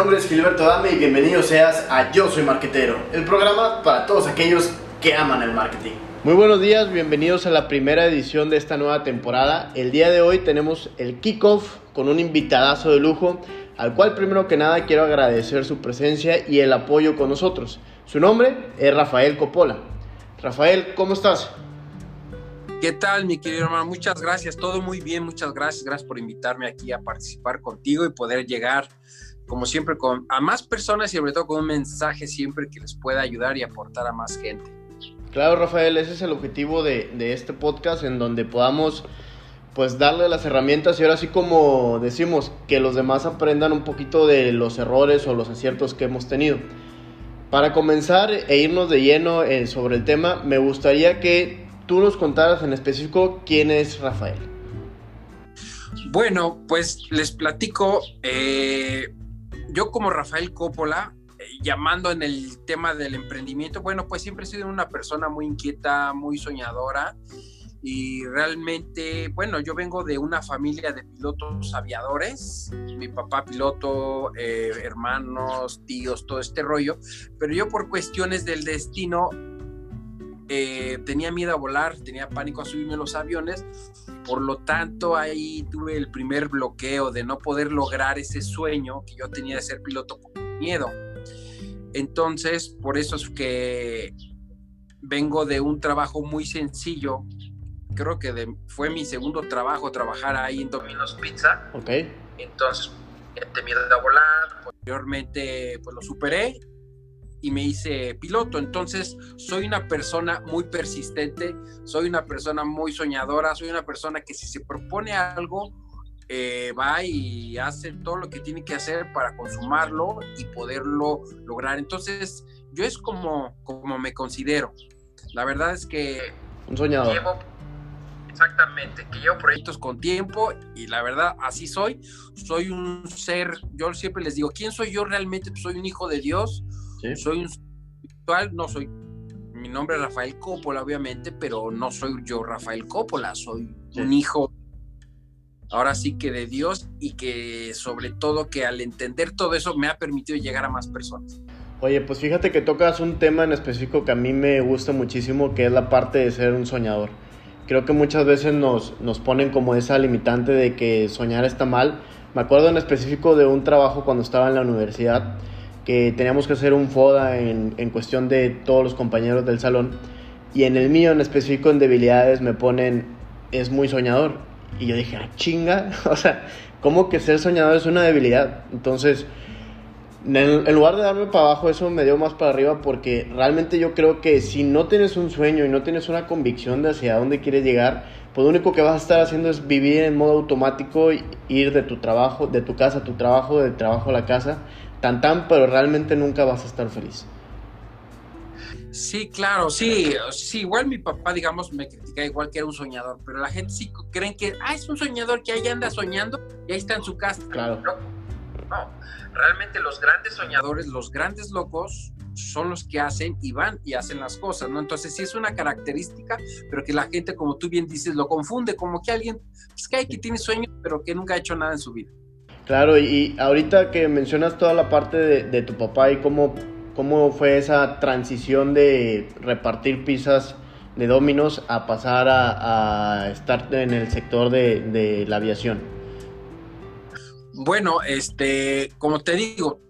nombre es Gilberto Dame y bienvenido seas a Yo Soy Marquetero, el programa para todos aquellos que aman el marketing. Muy buenos días, bienvenidos a la primera edición de esta nueva temporada. El día de hoy tenemos el kickoff con un invitadazo de lujo, al cual primero que nada quiero agradecer su presencia y el apoyo con nosotros. Su nombre es Rafael Coppola. Rafael, ¿cómo estás? ¿Qué tal, mi querido hermano? Muchas gracias, todo muy bien, muchas gracias, gracias por invitarme aquí a participar contigo y poder llegar, como siempre, con, a más personas y sobre todo con un mensaje siempre que les pueda ayudar y aportar a más gente. Claro, Rafael, ese es el objetivo de, de este podcast, en donde podamos pues darle las herramientas y ahora sí como decimos, que los demás aprendan un poquito de los errores o los aciertos que hemos tenido. Para comenzar e irnos de lleno eh, sobre el tema, me gustaría que tú nos contaras en específico quién es Rafael. Bueno, pues les platico, eh, yo como Rafael Coppola, eh, llamando en el tema del emprendimiento, bueno, pues siempre he sido una persona muy inquieta, muy soñadora y realmente, bueno, yo vengo de una familia de pilotos aviadores, mi papá piloto, eh, hermanos, tíos, todo este rollo, pero yo por cuestiones del destino eh, tenía miedo a volar, tenía pánico a subirme a los aviones, por lo tanto ahí tuve el primer bloqueo de no poder lograr ese sueño que yo tenía de ser piloto con miedo. Entonces, por eso es que vengo de un trabajo muy sencillo, creo que fue mi segundo trabajo trabajar ahí en Domino's Pizza. Ok. Entonces, tenía miedo a volar, posteriormente pues lo superé y me hice piloto. Entonces, soy una persona muy persistente, soy una persona muy soñadora, soy una persona que si se propone algo, eh, va y hace todo lo que tiene que hacer para consumarlo y poderlo lograr. Entonces, yo es como, como me considero. La verdad es que... Un soñador. Llevo, exactamente, que llevo proyectos con tiempo y la verdad así soy. Soy un ser, yo siempre les digo, ¿quién soy yo realmente? Pues soy un hijo de Dios, soy un espiritual, no soy. Mi nombre es Rafael Coppola, obviamente, pero no soy yo Rafael Coppola, soy un hijo ahora sí que de Dios y que sobre todo que al entender todo eso me ha permitido llegar a más personas. Oye, pues fíjate que tocas un tema en específico que a mí me gusta muchísimo, que es la parte de ser un soñador. Creo que muchas veces nos, nos ponen como esa limitante de que soñar está mal. Me acuerdo en específico de un trabajo cuando estaba en la universidad que teníamos que hacer un FODA en, en, cuestión de todos los compañeros del salón. Y en el mío, en específico en debilidades, me ponen, es muy soñador. Y yo dije, ah, chinga, o sea, ¿cómo que ser soñador es una debilidad? Entonces, en, lugar de darme para abajo, eso me dio más para arriba porque realmente yo creo que si no tienes un sueño y no tienes una convicción de hacia dónde quieres llegar, pues lo único que vas a estar haciendo es vivir en modo automático, ir de tu trabajo, de tu casa a tu trabajo, de trabajo a la casa, tan tan, pero realmente nunca vas a estar feliz. Sí, claro, sí, sí, igual mi papá, digamos, me critica igual que era un soñador, pero la gente sí creen que, ah, es un soñador que ahí anda soñando y ahí está en su casa. Claro. No, no, realmente los grandes soñadores, los grandes locos, son los que hacen y van y hacen las cosas, ¿no? Entonces sí es una característica, pero que la gente, como tú bien dices, lo confunde, como que alguien, es que hay que tiene sueños, pero que nunca ha hecho nada en su vida. Claro, y ahorita que mencionas toda la parte de, de tu papá y cómo, cómo fue esa transición de repartir pizzas de Dominos a pasar a, a estar en el sector de, de, la aviación. Bueno, este, como te digo,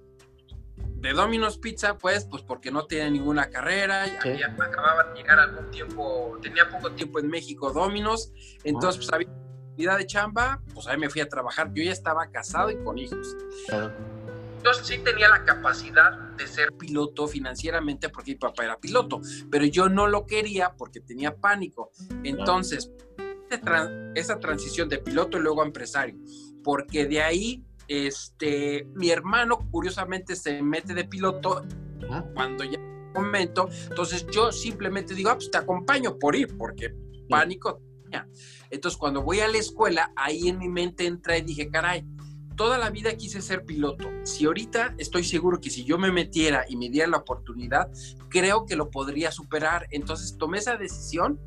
de Domino's Pizza, pues, pues porque no tenía ninguna carrera, sí. ya acababa de llegar algún tiempo, tenía poco tiempo en México Domino's, entonces pues había vida de chamba, pues ahí me fui a trabajar. Yo ya estaba casado y con hijos. Entonces sí tenía la capacidad de ser piloto financieramente porque mi papá era piloto, pero yo no lo quería porque tenía pánico. Entonces, esa transición de piloto y luego a empresario, porque de ahí, este, mi hermano curiosamente se mete de piloto cuando ya momento, entonces yo simplemente digo, ah, pues te acompaño por ir, porque pánico tenía. Entonces, cuando voy a la escuela, ahí en mi mente entra y dije, caray, toda la vida quise ser piloto. Si ahorita estoy seguro que si yo me metiera y me diera la oportunidad, creo que lo podría superar. Entonces, tomé esa decisión.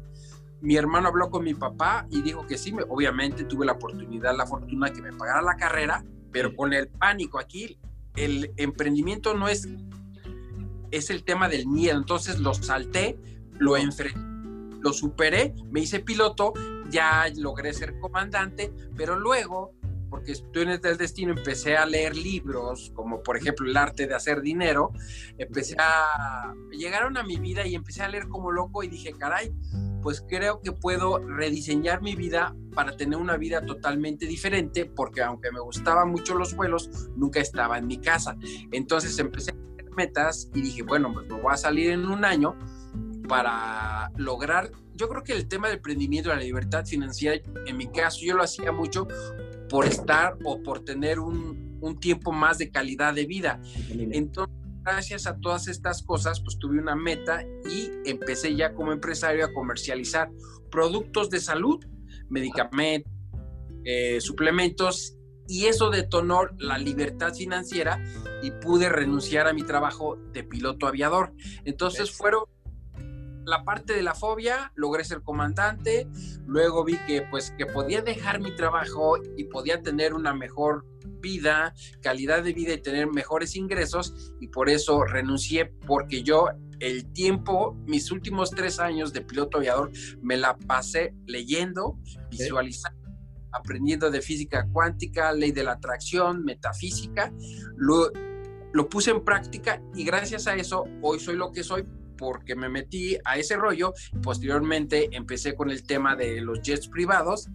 Mi hermano habló con mi papá y dijo que sí, obviamente tuve la oportunidad, la fortuna que me pagara la carrera, pero con el pánico aquí, el emprendimiento no es, es el tema del miedo, entonces lo salté, lo enfrenté, lo superé, me hice piloto, ya logré ser comandante, pero luego porque estoy en el destino, empecé a leer libros, como por ejemplo El arte de hacer dinero, empecé a... llegaron a mi vida y empecé a leer como loco y dije, caray, pues creo que puedo rediseñar mi vida para tener una vida totalmente diferente, porque aunque me gustaban mucho los vuelos, nunca estaba en mi casa. Entonces empecé a hacer metas y dije, bueno, pues me voy a salir en un año para lograr, yo creo que el tema del emprendimiento, la libertad financiera, en mi caso yo lo hacía mucho por estar o por tener un, un tiempo más de calidad de vida. Entonces, gracias a todas estas cosas, pues tuve una meta y empecé ya como empresario a comercializar productos de salud, medicamentos, eh, suplementos y eso detonó la libertad financiera y pude renunciar a mi trabajo de piloto aviador. Entonces fueron la parte de la fobia, logré ser comandante, luego vi que pues que podía dejar mi trabajo y podía tener una mejor vida, calidad de vida y tener mejores ingresos y por eso renuncié porque yo el tiempo, mis últimos tres años de piloto aviador me la pasé leyendo, visualizando aprendiendo de física cuántica, ley de la atracción, metafísica, lo, lo puse en práctica y gracias a eso hoy soy lo que soy porque me metí a ese rollo. Posteriormente empecé con el tema de los jets privados,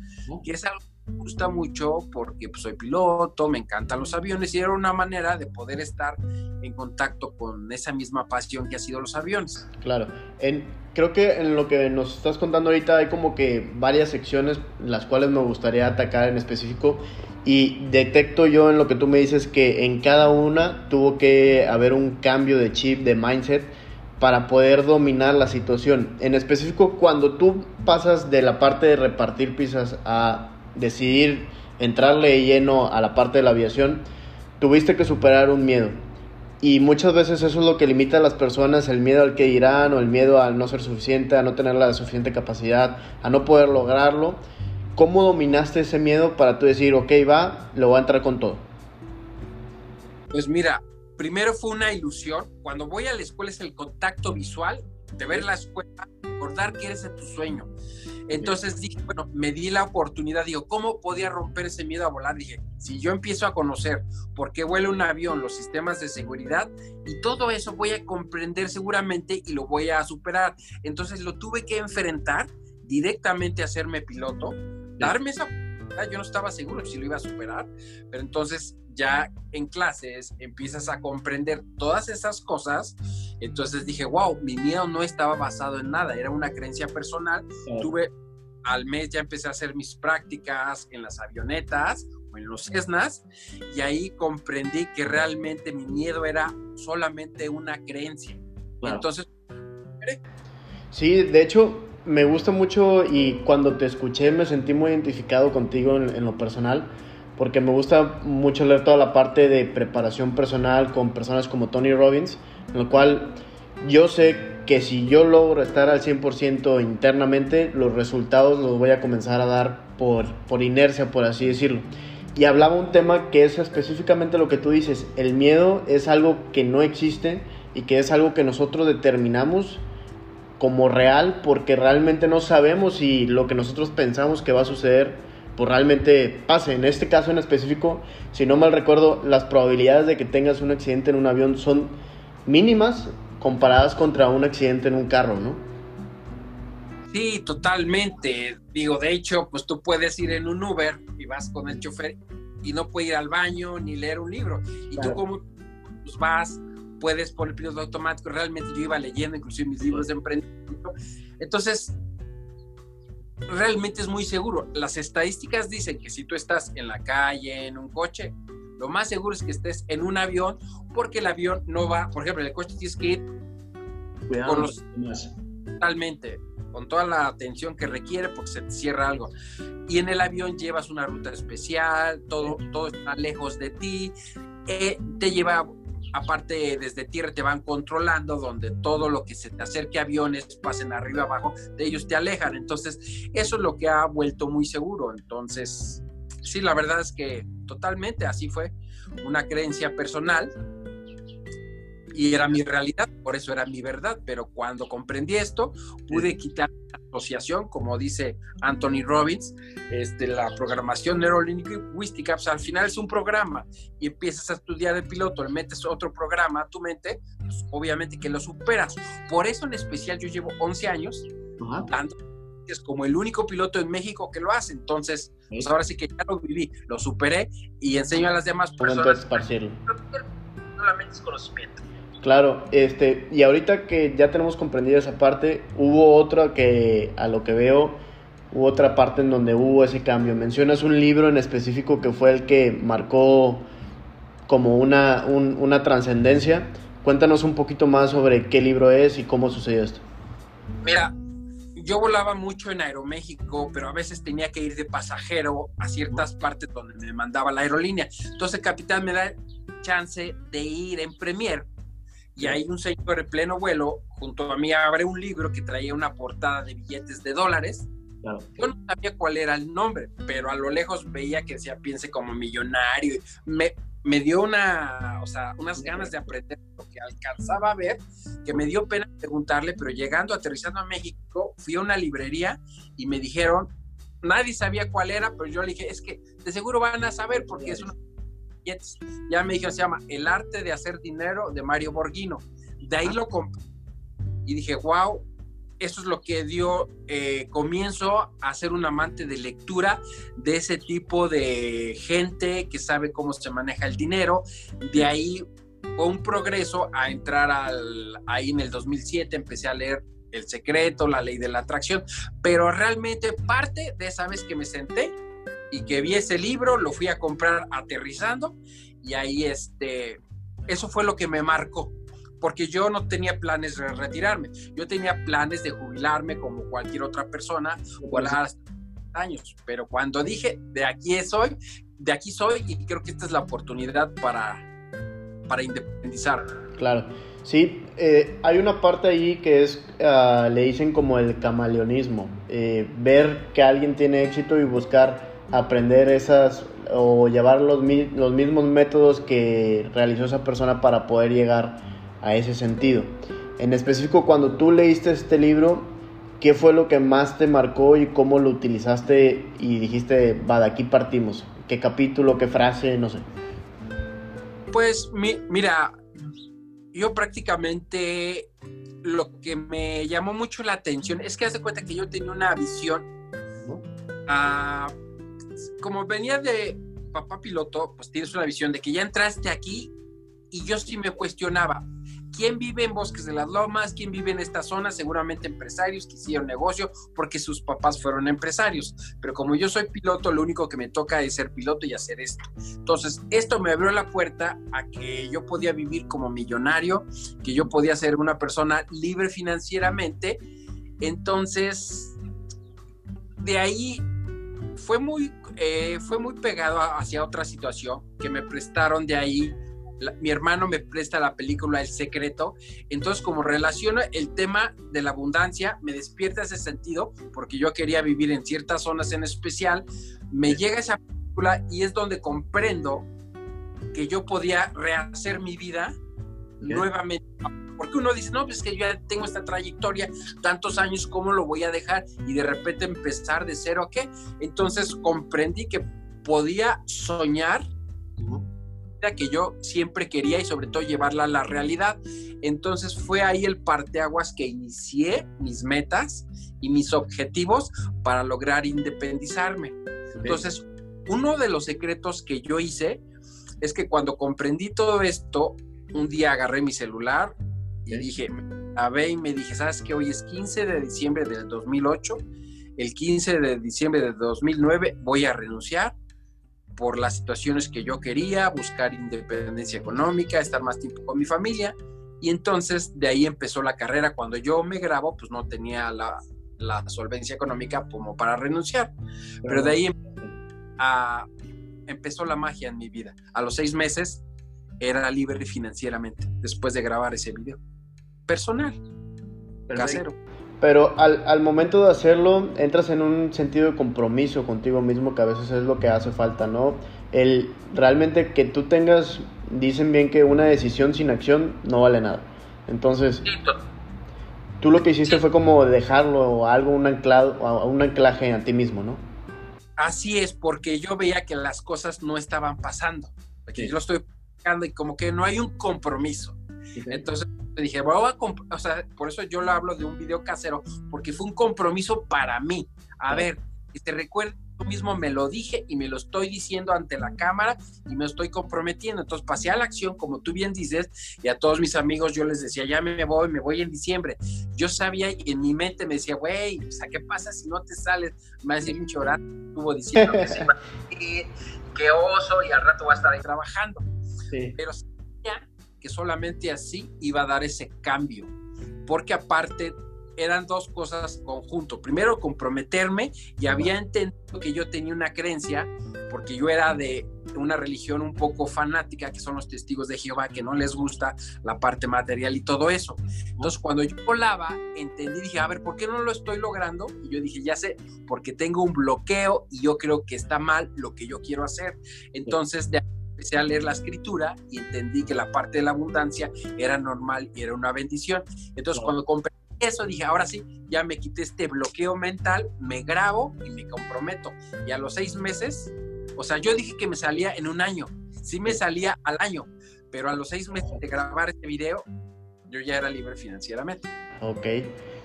que es algo que me gusta mucho porque pues, soy piloto, me encantan los aviones y era una manera de poder estar en contacto con esa misma pasión que ha sido los aviones. Claro, en, creo que en lo que nos estás contando ahorita hay como que varias secciones las cuales me gustaría atacar en específico y detecto yo en lo que tú me dices que en cada una tuvo que haber un cambio de chip, de mindset para poder dominar la situación. En específico, cuando tú pasas de la parte de repartir pizzas a decidir entrarle lleno a la parte de la aviación, tuviste que superar un miedo. Y muchas veces eso es lo que limita a las personas, el miedo al que dirán o el miedo al no ser suficiente, a no tener la suficiente capacidad, a no poder lograrlo. ¿Cómo dominaste ese miedo para tú decir, ok, va, lo voy a entrar con todo? Pues mira, primero fue una ilusión. Cuando voy a la escuela es el contacto visual de ver la escuela, recordar que eres tu sueño. Entonces dije, bueno, me di la oportunidad, digo, ¿cómo podía romper ese miedo a volar? Dije, si yo empiezo a conocer por qué vuela un avión, los sistemas de seguridad y todo eso voy a comprender seguramente y lo voy a superar. Entonces lo tuve que enfrentar directamente a hacerme piloto, darme esa yo no estaba seguro si lo iba a superar, pero entonces ya en clases empiezas a comprender todas esas cosas, entonces dije, wow, mi miedo no estaba basado en nada, era una creencia personal. Tuve, al mes ya empecé a hacer mis prácticas en las avionetas o en los Cessnas, y ahí comprendí que realmente mi miedo era solamente una creencia. Entonces, sí, de hecho, me gusta mucho y cuando te escuché me sentí muy identificado contigo en, lo personal, porque me gusta mucho leer toda la parte de preparación personal con personas como Tony Robbins, en lo cual yo sé que si yo logro estar al 100% internamente, los resultados los voy a comenzar a dar por, por inercia, por así decirlo. Y hablaba un tema que es específicamente lo que tú dices, el miedo es algo que no existe y que es algo que nosotros determinamos como real porque realmente no sabemos si lo que nosotros pensamos que va a suceder pues realmente pase. En este caso en específico, si no mal recuerdo, las probabilidades de que tengas un accidente en un avión son mínimas comparadas contra un accidente en un carro, ¿no? Sí, totalmente. Digo, de hecho, pues tú puedes ir en un Uber y vas con el chofer y no puedes ir al baño ni leer un libro. Y tú como pues vas, puedes poner piloto automático. Realmente yo iba leyendo inclusive mis libros de emprendimiento. Entonces, realmente es muy seguro. Las estadísticas dicen que si tú estás en la calle, en un coche, lo más seguro es que estés en un avión, porque el avión no va, por ejemplo, en el coche tienes que ir con los, totalmente, con toda la atención que requiere porque se te cierra algo. Y en el avión llevas una ruta especial, todo, todo está lejos de ti, eh, te lleva aparte desde tierra te van controlando, donde todo lo que se te acerque aviones pasen arriba abajo, de ellos te alejan. Entonces, eso es lo que ha vuelto muy seguro. Entonces, sí, la verdad es que totalmente así fue. una creencia personal y era mi realidad, por eso era mi verdad, pero cuando comprendí esto, pude quitar la asociación, como dice Anthony Robbins, este, la programación neurolingüística, pues al final es un programa y empiezas a estudiar el piloto, le metes otro programa a tu mente, pues obviamente que lo superas. Por eso en especial yo llevo 11 años dando es como el único piloto en México que lo hace. Entonces, pues ahora sí que ya lo viví, lo superé y enseño a las demás personas. Solamente es conocimiento. Claro, este, y ahorita que ya tenemos comprendida esa parte, hubo otra que, a lo que veo, hubo otra parte en donde hubo ese cambio. Mencionas un libro en específico que fue el que marcó como una, una trascendencia. Cuéntanos un poquito más sobre qué libro es y cómo sucedió esto. Mira, yo volaba mucho en Aeroméxico, pero a veces tenía que ir de pasajero a ciertas partes donde me mandaba la aerolínea. Entonces capitán me da chance de ir en Premier y ahí un señor en pleno vuelo, junto a mí abre un libro que traía una portada de billetes de dólares. Yo no sabía cuál era el nombre, pero a lo lejos veía que decía piense como millonario. Me, me dio una, o sea, unas ganas de aprender lo que alcanzaba a ver, que me dio pena preguntarle, pero llegando, aterrizando a México, fui a una librería y me dijeron, nadie sabía cuál era, pero yo le dije, es que de seguro van a saber porque es una ya me dijeron, se llama El arte de hacer dinero de Mario Borghino. De ahí lo compré y dije, wow, eso es lo que dio eh, comienzo a ser un amante de lectura de ese tipo de gente que sabe cómo se maneja el dinero. De ahí fue un progreso a entrar al, ahí en el 2007, empecé a leer El Secreto, La Ley de la Atracción, pero realmente parte de esa vez que me senté y que vi ese libro, lo fui a comprar aterrizando y ahí este, eso fue lo que me marcó, porque yo no tenía planes de retirarme, yo tenía planes de jubilarme como cualquier otra persona a años, pero cuando dije de aquí soy, de aquí soy y creo que esta es la oportunidad para, para independizar. Claro, sí, eh, hay una parte ahí que es, ah, le dicen como el camaleonismo, eh, ver que alguien tiene éxito y buscar aprender esas o llevar los, los mismos métodos que realizó esa persona para poder llegar a ese sentido. En específico, cuando tú leíste este libro, ¿qué fue lo que más te marcó y cómo lo utilizaste y dijiste, va, de aquí partimos? ¿Qué capítulo, qué frase, no sé? Pues mira, yo prácticamente lo que me llamó mucho la atención es que hace cuenta que yo tenía una visión como venía de papá piloto, pues tienes una visión de que ya entraste aquí y yo sí me cuestionaba, ¿quién vive en Bosques de las Lomas? ¿Quién vive en esta zona? Seguramente empresarios que hicieron negocio porque sus papás fueron empresarios. Pero como yo soy piloto, lo único que me toca es ser piloto y hacer esto. Entonces, esto me abrió la puerta a que yo podía vivir como millonario, que yo podía ser una persona libre financieramente. Entonces, de ahí fue muy, eh, fue muy pegado hacia otra situación que me prestaron de ahí. mi hermano me presta la película El Secreto. Entonces, como relaciona el tema de la abundancia, me despierta ese sentido, porque yo quería vivir en ciertas zonas en especial. Me llega esa película y es donde comprendo que yo podía rehacer mi vida nuevamente porque uno dice, no, pues que yo ya tengo esta trayectoria, tantos años, ¿cómo lo voy a dejar? Y de repente empezar de cero, ¿qué? Entonces comprendí que podía soñar que yo siempre quería y sobre todo llevarla a la realidad. Entonces fue ahí el parteaguas que inicié mis metas y mis objetivos para lograr independizar,me Entonces, uno de los secretos que yo hice es que cuando comprendí todo esto, un día agarré mi celular, y dije, a y me dije, ¿sabes qué? Hoy es 15 de diciembre del 2008, el 15 de diciembre del 2009 voy a renunciar por las situaciones que yo quería, buscar independencia económica, estar más tiempo con mi familia. Y entonces de ahí empezó la carrera. Cuando yo me grabo, pues no tenía la, la solvencia económica como para renunciar. Pero de ahí a, empezó la magia en mi vida. A los seis meses era libre financieramente después de grabar ese video personal, casero. Pero al, al, momento de hacerlo, entras en un sentido de compromiso contigo mismo, que a veces es lo que hace falta, ¿no? El realmente que tú tengas, dicen bien que una decisión sin acción no vale nada. Entonces, tú lo que hiciste fue como dejarlo o algo, un, anclado, un anclaje a ti mismo, ¿no? Así es, porque yo veía que las cosas no estaban pasando. Porque yo lo estoy buscando y como que no hay un compromiso. Entonces dije, voy a o sea, por eso yo lo hablo de un video casero, porque fue un compromiso para mí. A ver, que te recuerdo, yo mismo me lo dije y me lo estoy diciendo ante la cámara y me estoy comprometiendo. Entonces pasé a la acción, como tú bien dices, y a todos mis amigos yo les decía, ya me voy, me voy en diciembre. Yo sabía y en mi mente me decía, güey, o sea, ¿qué pasa si no te sales? Me va a decir un chorar, estuvo diciendo que sí, qué oso y al rato va a estar ahí trabajando. Sí. Pero sabía que solamente así iba a dar ese cambio, porque aparte eran dos cosas conjunto. Primero, comprometerme y había entendido que yo tenía una creencia, porque yo era de una religión un poco fanática, que son los testigos de Jehová, que no les gusta la parte material y todo eso. Entonces, cuando yo volaba, entendí, dije, a ver, ¿por qué no lo estoy logrando? Y yo dije, ya sé, porque tengo un bloqueo y yo creo que está mal lo que yo quiero hacer. Entonces, de empecé a leer la escritura y entendí que la parte de la abundancia era normal y era una bendición. Entonces, cuando comprendí eso, dije, ahora sí, ya me quité este bloqueo mental, me grabo y me comprometo. Y a los seis meses, o sea, yo dije que me salía en un año, sí me salía al año, pero a los seis meses de grabar este video, yo ya era libre financieramente. Ok.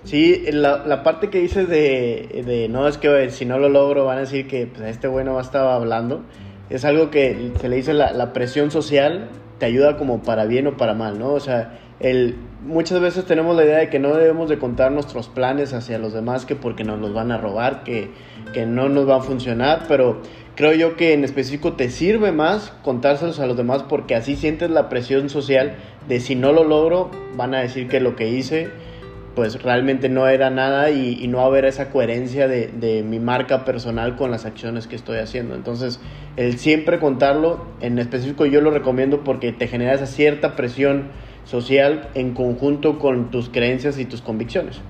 Sí, la, la parte que dices de, de, no, es que si no lo logro van a decir que pues, este bueno estaba hablando es algo que se le dice la, la, presión social, te ayuda como para bien o para mal, ¿no? O sea, el, muchas veces tenemos la idea de que no debemos de contar nuestros planes hacia los demás que porque nos los van a robar, que, que no nos va a funcionar, pero creo yo que en específico te sirve más contárselos a los demás porque así sientes la presión social de si no lo logro, van a decir que lo que hice pues realmente no era nada y, no haber esa coherencia de, de, mi marca personal con las acciones que estoy haciendo. Entonces, el siempre contarlo, en específico yo lo recomiendo porque te genera esa cierta presión social en conjunto con tus creencias y tus convicciones.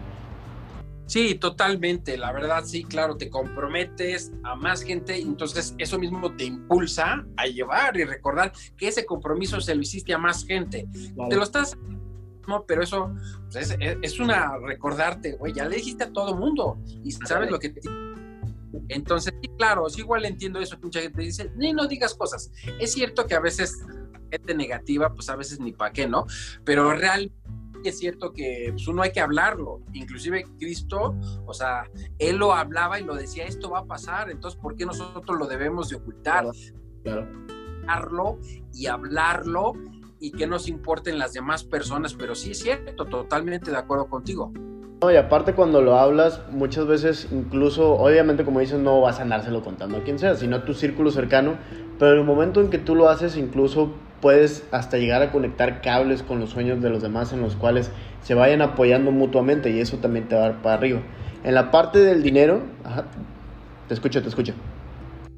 Sí, totalmente. La verdad, sí, claro, te comprometes a más gente, entonces eso mismo te impulsa a llevar y recordar que ese compromiso se lo hiciste a más gente. Te lo estás pero eso pues, es, una recordarte, güey, ya le dijiste a todo mundo y sabes lo que te... Entonces, claro, sí, igual entiendo eso que mucha gente dice, ni no digas cosas. Es cierto que a veces gente negativa, pues a veces ni para qué, ¿no? Pero realmente es cierto que pues, uno hay que hablarlo. Inclusive Cristo, o sea, él lo hablaba y lo decía, esto va a pasar, entonces, ¿por qué nosotros lo debemos de ocultar? Claro. Hablarlo y hablarlo y que nos importen las demás personas, pero sí es cierto, totalmente de acuerdo contigo. No, y aparte cuando lo hablas, muchas veces incluso, obviamente como dices, no vas a andárselo contando a quien sea, sino a tu círculo cercano, pero en el momento en que tú lo haces, incluso puedes hasta llegar a conectar cables con los sueños de los demás en los cuales se vayan apoyando mutuamente y eso también te va a dar para arriba. En la parte del dinero, te escucho, te escucho.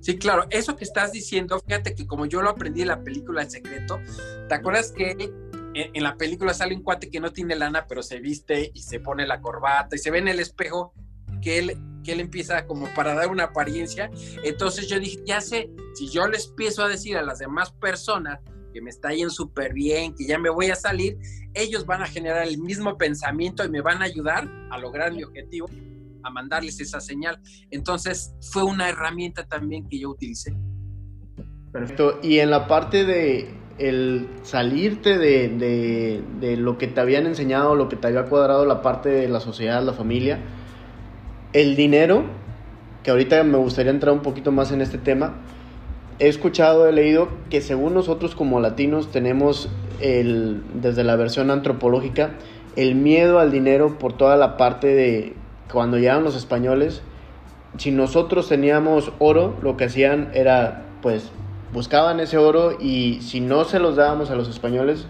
Sí, claro, eso que estás diciendo, fíjate que como yo lo aprendí en la película El Secreto, ¿te acuerdas que en, la película sale un cuate que no tiene lana, pero se viste y se pone la corbata y se ve en el espejo que él, que él empieza como para dar una apariencia? Entonces yo dije, ya sé, si yo les empiezo a decir a las demás personas que me está yendo súper bien, que ya me voy a salir, ellos van a generar el mismo pensamiento y me van a ayudar a lograr mi objetivo a mandarles esa señal. Entonces fue una herramienta también que yo utilicé. Perfecto. Y en la parte de el salirte de, de, lo que te habían enseñado, lo que te había cuadrado la parte de la sociedad, la familia, el dinero, que ahorita me gustaría entrar un poquito más en este tema, he escuchado, he leído que según nosotros como latinos tenemos el, desde la versión antropológica el miedo al dinero por toda la parte de cuando llegaron los españoles, si nosotros teníamos oro, lo que hacían era, pues, buscaban ese oro y si no se los dábamos a los españoles,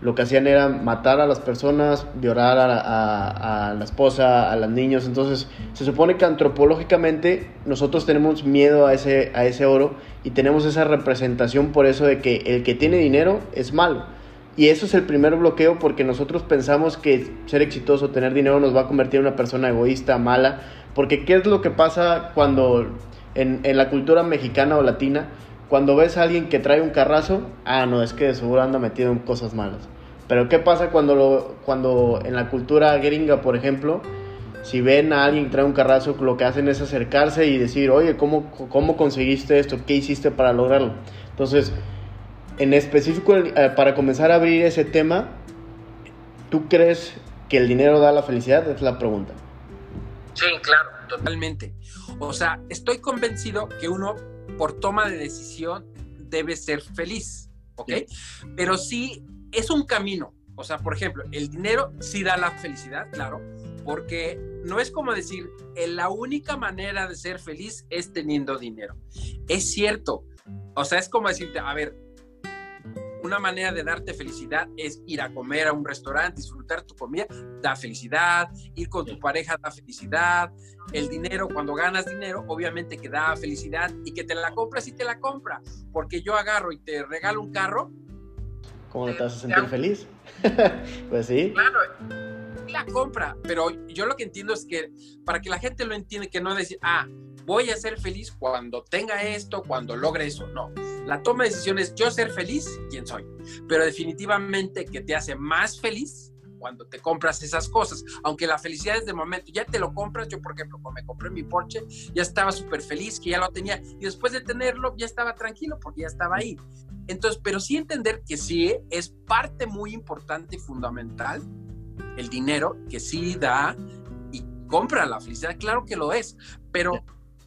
lo que hacían era matar a las personas, violar a, la esposa, a los niños. Entonces, se supone que antropológicamente nosotros tenemos miedo a ese, a ese oro y tenemos esa representación por eso de que el que tiene dinero es malo. Y eso es el primer bloqueo porque nosotros pensamos que ser exitoso, tener dinero nos va a convertir en una persona egoísta, mala. Porque ¿qué es lo que pasa cuando en, en la cultura mexicana o latina, cuando ves a alguien que trae un carrazo, ah, no, es que seguro anda metido en cosas malas. Pero ¿qué pasa cuando, lo, cuando en la cultura gringa, por ejemplo, si ven a alguien que trae un carrazo, lo que hacen es acercarse y decir, oye, ¿cómo, cómo conseguiste esto? ¿Qué hiciste para lograrlo? Entonces, en específico, eh, para comenzar a abrir ese tema, ¿tú crees que el dinero da la felicidad? Es la pregunta. Sí, claro, totalmente. O sea, estoy convencido que uno, por toma de decisión, debe ser feliz, ¿ok? Pero sí, es un camino. O sea, por ejemplo, el dinero sí da la felicidad, claro, porque no es como decir, la única manera de ser feliz es teniendo dinero. Es cierto. O sea, es como decirte, a ver, una manera de darte felicidad es ir a comer a un restaurante, disfrutar tu comida, da felicidad, ir con tu pareja da felicidad, el dinero, cuando ganas dinero, obviamente que da felicidad y que te la compras y te la compra, porque yo agarro y te regalo un carro. ¿Cómo no te vas a sentir feliz? pues sí. Claro, la compra, pero yo lo que entiendo es que para que la gente lo entienda, que no decir, ah, voy a ser feliz cuando tenga esto, cuando logre eso, no. La toma de decisiones, yo ser feliz, quién soy, pero definitivamente que te hace más feliz cuando te compras esas cosas, aunque la felicidad es de momento, ya te lo compras, yo por ejemplo, cuando me compré mi Porsche, ya estaba súper feliz, que ya lo tenía, y después de tenerlo, ya estaba tranquilo porque ya estaba ahí. Entonces, pero sí entender que sí es parte muy importante y fundamental el dinero que sí da y compra la felicidad, claro que lo es, pero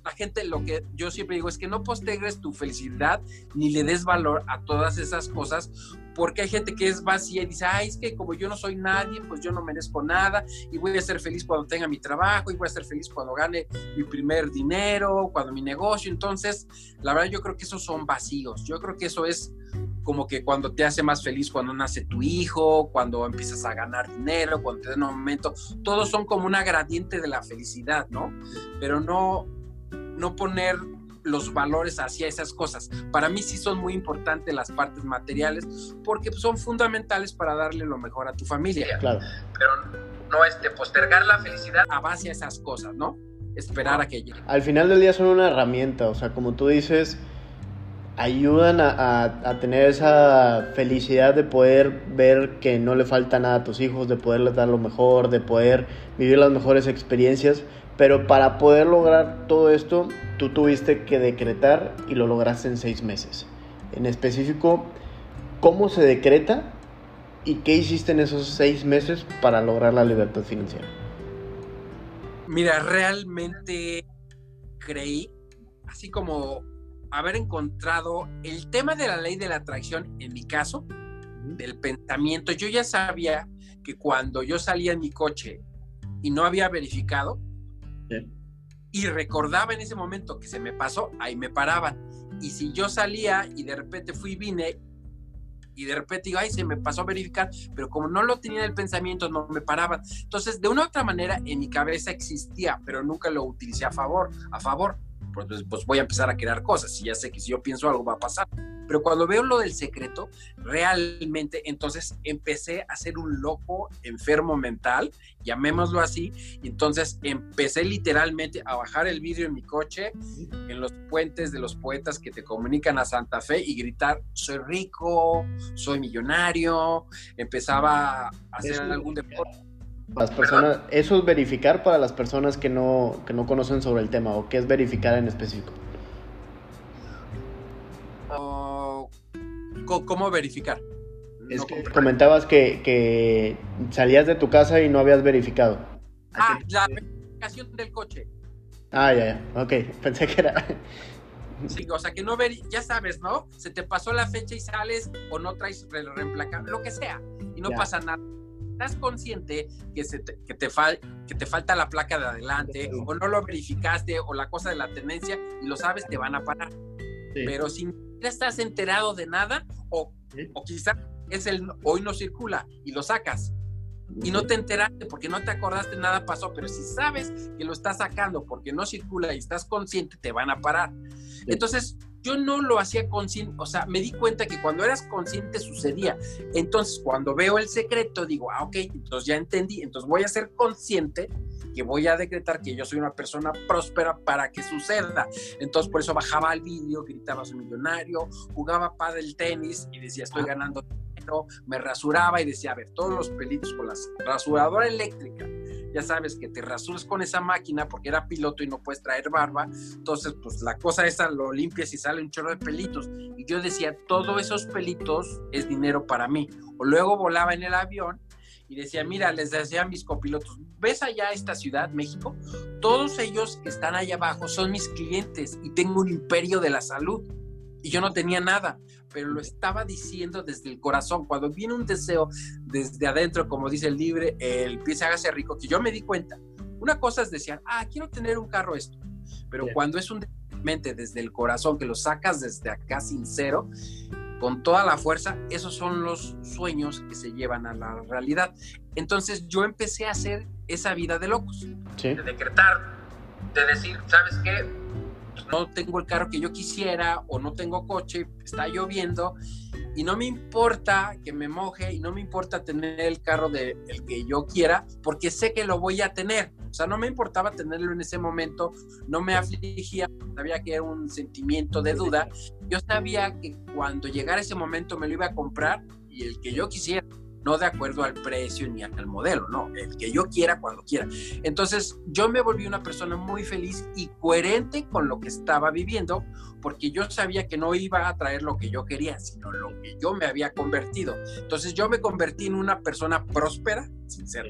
la gente lo que yo siempre digo es que no postegres tu felicidad ni le des valor a todas esas cosas porque hay gente que es vacía y dice, ay, es que como yo no soy nadie, pues yo no merezco nada y voy a ser feliz cuando tenga mi trabajo y voy a ser feliz cuando gane mi primer dinero, cuando mi negocio. Entonces, la verdad yo creo que esos son vacíos. Yo creo que eso es como que cuando te hace más feliz cuando nace tu hijo, cuando empiezas a ganar dinero, cuando te da un momento, todos son como una gradiente de la felicidad, ¿no? Pero no, no poner los valores hacia esas cosas. Para mí sí son muy importantes las partes materiales porque son fundamentales para darle lo mejor a tu familia. Claro. Pero no es de postergar la felicidad a base a esas cosas, ¿no? Esperar a que llegue. Al final del día son una herramienta, o sea, como tú dices, ayudan a, tener esa felicidad de poder ver que no le falta nada a tus hijos, de poderles dar lo mejor, de poder vivir las mejores experiencias. Pero para poder lograr todo esto, tú tuviste que decretar y lo lograste en seis meses. En específico, ¿cómo se decreta y qué hiciste en esos seis meses para lograr la libertad financiera? Mira, realmente creí, así como haber encontrado el tema de la ley de la atracción, en mi caso, del pensamiento. Yo ya sabía que cuando yo salía en mi coche y no había verificado, y recordaba en ese momento que se me pasó, ahí me paraban. Y si yo salía y de repente fui y vine y de repente digo, ay, se me pasó a verificar, pero como no lo tenía en el pensamiento, no me paraban. Entonces, de una u otra manera, en mi cabeza existía, pero nunca lo utilicé a favor, a favor pues, pues voy a empezar a crear cosas y ya sé que si yo pienso algo va a pasar. Pero cuando veo lo del secreto, realmente entonces empecé a ser un loco enfermo mental, llamémoslo así, y entonces empecé literalmente a bajar el vidrio en mi coche en los puentes de los poetas que te comunican a Santa Fe y gritar, soy rico, soy millonario, empezaba a hacer algún deporte las personas, eso es verificar para las personas que no, que no conocen sobre el tema o qué es verificar en específico. ¿Cómo verificar? comentabas que, que, salías de tu casa y no habías verificado. Ah, la verificación del coche. Ah, ya, ya. Ok, pensé que era. Sí, o sea, que no ver, ya sabes, ¿no? Se te pasó la fecha y sales o no traes reemplacar, lo que sea, y no pasa nada estás consciente que, se te, que, te que te falta la placa de adelante o no lo verificaste o la cosa de la tendencia y lo sabes, te van a parar. Pero si no estás enterado de nada o, o quizá es el hoy no circula y lo sacas y no te enteraste porque no te acordaste nada pasó, pero si sabes que lo estás sacando porque no circula y estás consciente, te van a parar. Entonces, yo no lo hacía consciente, o sea, me di cuenta que cuando eras consciente sucedía. Entonces, cuando veo el secreto, digo, ah, ok, entonces ya entendí, entonces voy a ser consciente que voy a decretar que yo soy una persona próspera para que suceda. Entonces, por eso bajaba al vídeo, gritaba soy millonario, jugaba el tenis y decía, estoy ganando dinero, me rasuraba y decía, a ver, todos los pelitos con la rasuradora eléctrica ya sabes que te rasuras con esa máquina porque era piloto y no puedes traer barba, entonces pues la cosa esa lo limpias y sale un chorro de pelitos. Y yo decía, todos esos pelitos es dinero para mí. O luego volaba en el avión y decía, mira, les decía a mis copilotos, ¿ves allá esta ciudad, México? Todos ellos que están allá abajo son mis clientes y tengo un imperio de la salud. Y yo no tenía nada, pero lo estaba diciendo desde el corazón. Cuando viene un deseo desde adentro, como dice el libre, el pie se hágase rico, que yo me di cuenta. Una cosa es decir, ah, quiero tener un carro esto, pero cuando es un mente desde el corazón, que lo sacas desde acá sincero, con toda la fuerza, esos son los sueños que se llevan a la realidad. Entonces yo empecé a hacer esa vida de locos, de decretar, de decir, ¿sabes qué? no tengo el carro que yo quisiera o no tengo coche, está lloviendo y no me importa que me moje y no me importa tener el carro de el que yo quiera porque sé que lo voy a tener. O sea, no me importaba tenerlo en ese momento, no me afligía, sabía que era un sentimiento de duda. Yo sabía que cuando llegara ese momento me lo iba a comprar y el que yo quisiera no de acuerdo al precio ni al modelo, no, el que yo quiera cuando quiera. Entonces yo me volví una persona muy feliz y coherente con lo que estaba viviendo, porque yo sabía que no iba a traer lo que yo quería, sino lo que yo me había convertido. Entonces yo me convertí en una persona próspera, sincero.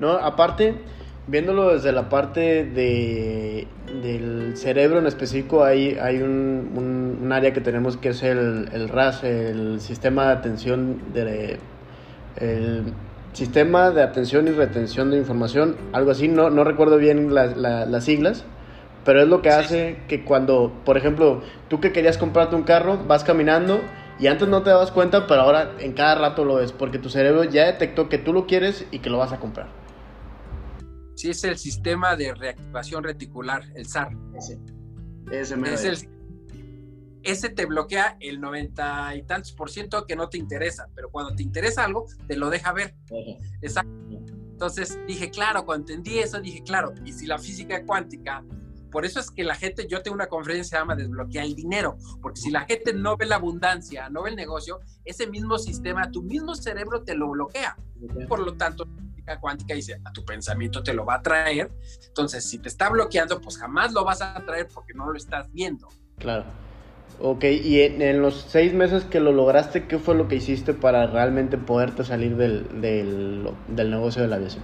No, aparte, viéndolo desde la parte de, del cerebro en específico, hay, hay un, un, área que tenemos que es el, el RAS, el sistema de atención de el sistema de atención y retención de información, algo así, no, no recuerdo bien las siglas, pero es lo que hace que cuando, por ejemplo, tú que querías comprarte un carro, vas caminando y antes no te dabas cuenta, pero ahora en cada rato lo ves, porque tu cerebro ya detectó que tú lo quieres y que lo vas a comprar. Sí, es el sistema de reactivación reticular, el SAR. Ese. Ese es el ese te bloquea el noventa y tantos por ciento que no te interesa, pero cuando te interesa algo, te lo deja ver. Exacto. Entonces dije, claro, cuando entendí eso, dije, claro, y si la física cuántica, por eso es que la gente, yo tengo una conferencia que se llama Desbloquear el Dinero, porque si la gente no ve la abundancia, no ve el negocio, ese mismo sistema, tu mismo cerebro te lo bloquea. Por lo tanto, física cuántica dice, a tu pensamiento te lo va a traer. Entonces, si te está bloqueando, pues jamás lo vas a traer porque no lo estás viendo. Claro. Ok, y en, los seis meses que lo lograste, ¿qué fue lo que hiciste para realmente poderte salir del, del, negocio de la aviación?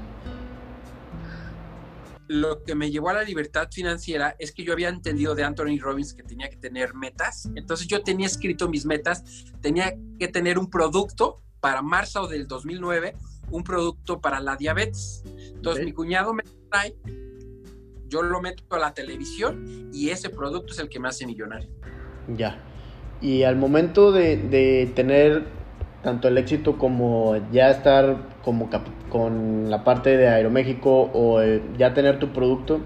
Lo que me llevó a la libertad financiera es que yo había entendido de Anthony Robbins que tenía que tener metas. Entonces yo tenía escrito mis metas, tenía que tener un producto para marzo del 2009, un producto para la diabetes. Entonces mi cuñado me trae, yo lo meto a la televisión y ese producto es el que me hace millonario. Ya. Y al momento de, tener tanto el éxito como ya estar como con la parte de Aeroméxico o eh, ya tener tu producto,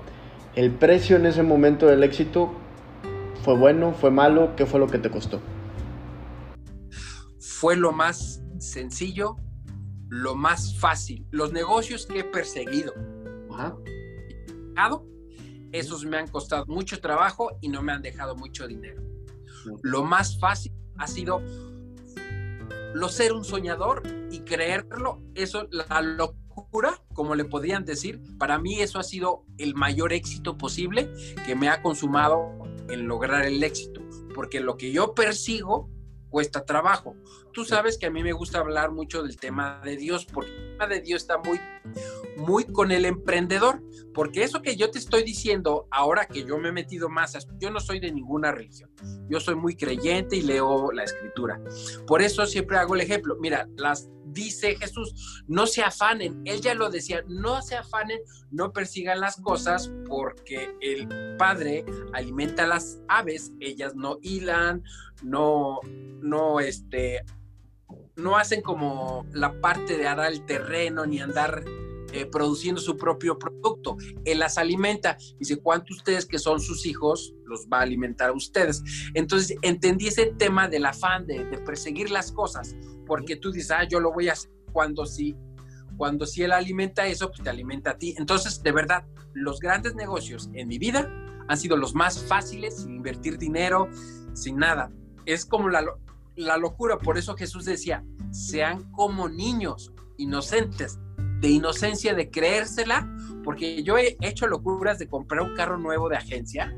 el precio en ese momento del éxito fue bueno, fue malo, ¿qué fue lo que te costó? Fue lo más sencillo, lo más fácil. Los negocios que he perseguido, esos me han costado mucho trabajo y no me han dejado mucho dinero. Lo más fácil ha sido lo ser un soñador y creerlo, eso, la locura, como le podrían decir, para mí eso ha sido el mayor éxito posible que me ha consumado en lograr el éxito, porque lo que yo persigo cuesta trabajo. Tú sabes que a mí me gusta hablar mucho del tema de Dios, porque el tema de Dios está muy, muy con el emprendedor, porque eso que yo te estoy diciendo ahora que yo me he metido más, yo no soy de ninguna religión, yo soy muy creyente y leo la escritura. Por eso siempre hago el ejemplo, mira, las dice Jesús, no se afanen, él ya lo decía, no se afanen, no persigan las cosas porque el Padre alimenta a las aves, ellas no hilan, no, no, este, no hacen como la parte de arar el terreno ni andar eh, produciendo su propio producto. Él las alimenta. Dice, ¿cuántos ustedes que son sus hijos los va a alimentar a ustedes? Entonces entendí ese tema del afán de, perseguir las cosas, porque tú dices, ah, yo lo voy a hacer cuando sí. Cuando sí él alimenta eso, pues te alimenta a ti. Entonces, de verdad, los grandes negocios en mi vida han sido los más fáciles, sin invertir dinero, sin nada. Es como la, la locura. Por eso Jesús decía, sean como niños inocentes, de inocencia de creérsela, porque yo he hecho locuras de comprar un carro nuevo de agencia,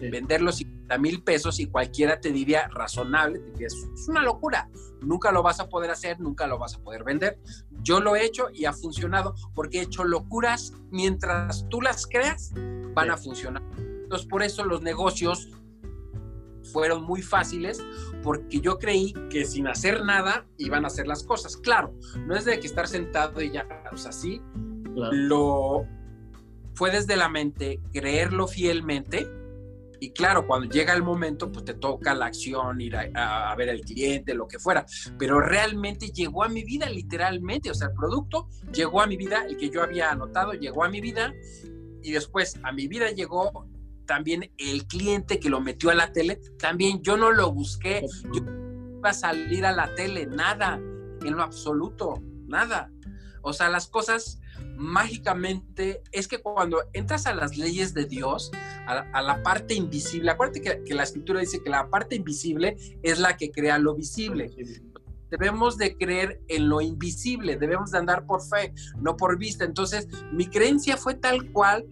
venderlo 50 mil pesos y cualquiera te diría razonable, te es una locura, nunca lo vas a poder hacer, nunca lo vas a poder vender. Yo lo he hecho y ha funcionado porque he hecho locuras mientras tú las creas, van a funcionar. Entonces por eso los negocios fueron muy fáciles porque yo creí que sin hacer nada iban a hacer las cosas. Claro, no es de que estar sentado y ya, o sea, sí, lo fue desde la mente creerlo fielmente y claro, cuando llega el momento, pues te toca la acción, ir a, a, ver al cliente, lo que fuera. Pero realmente llegó a mi vida, literalmente. O sea, el producto llegó a mi vida, el que yo había anotado llegó a mi vida. Y después a mi vida llegó también el cliente que lo metió a la tele, también yo no lo busqué, yo iba a salir a la tele, nada, en lo absoluto, nada. O sea, las cosas mágicamente es que cuando entras a las leyes de Dios, a, la parte invisible, acuérdate que, que, la escritura dice que la parte invisible es la que crea lo visible. Debemos de creer en lo invisible, debemos de andar por fe, no por vista. Entonces, mi creencia fue tal cual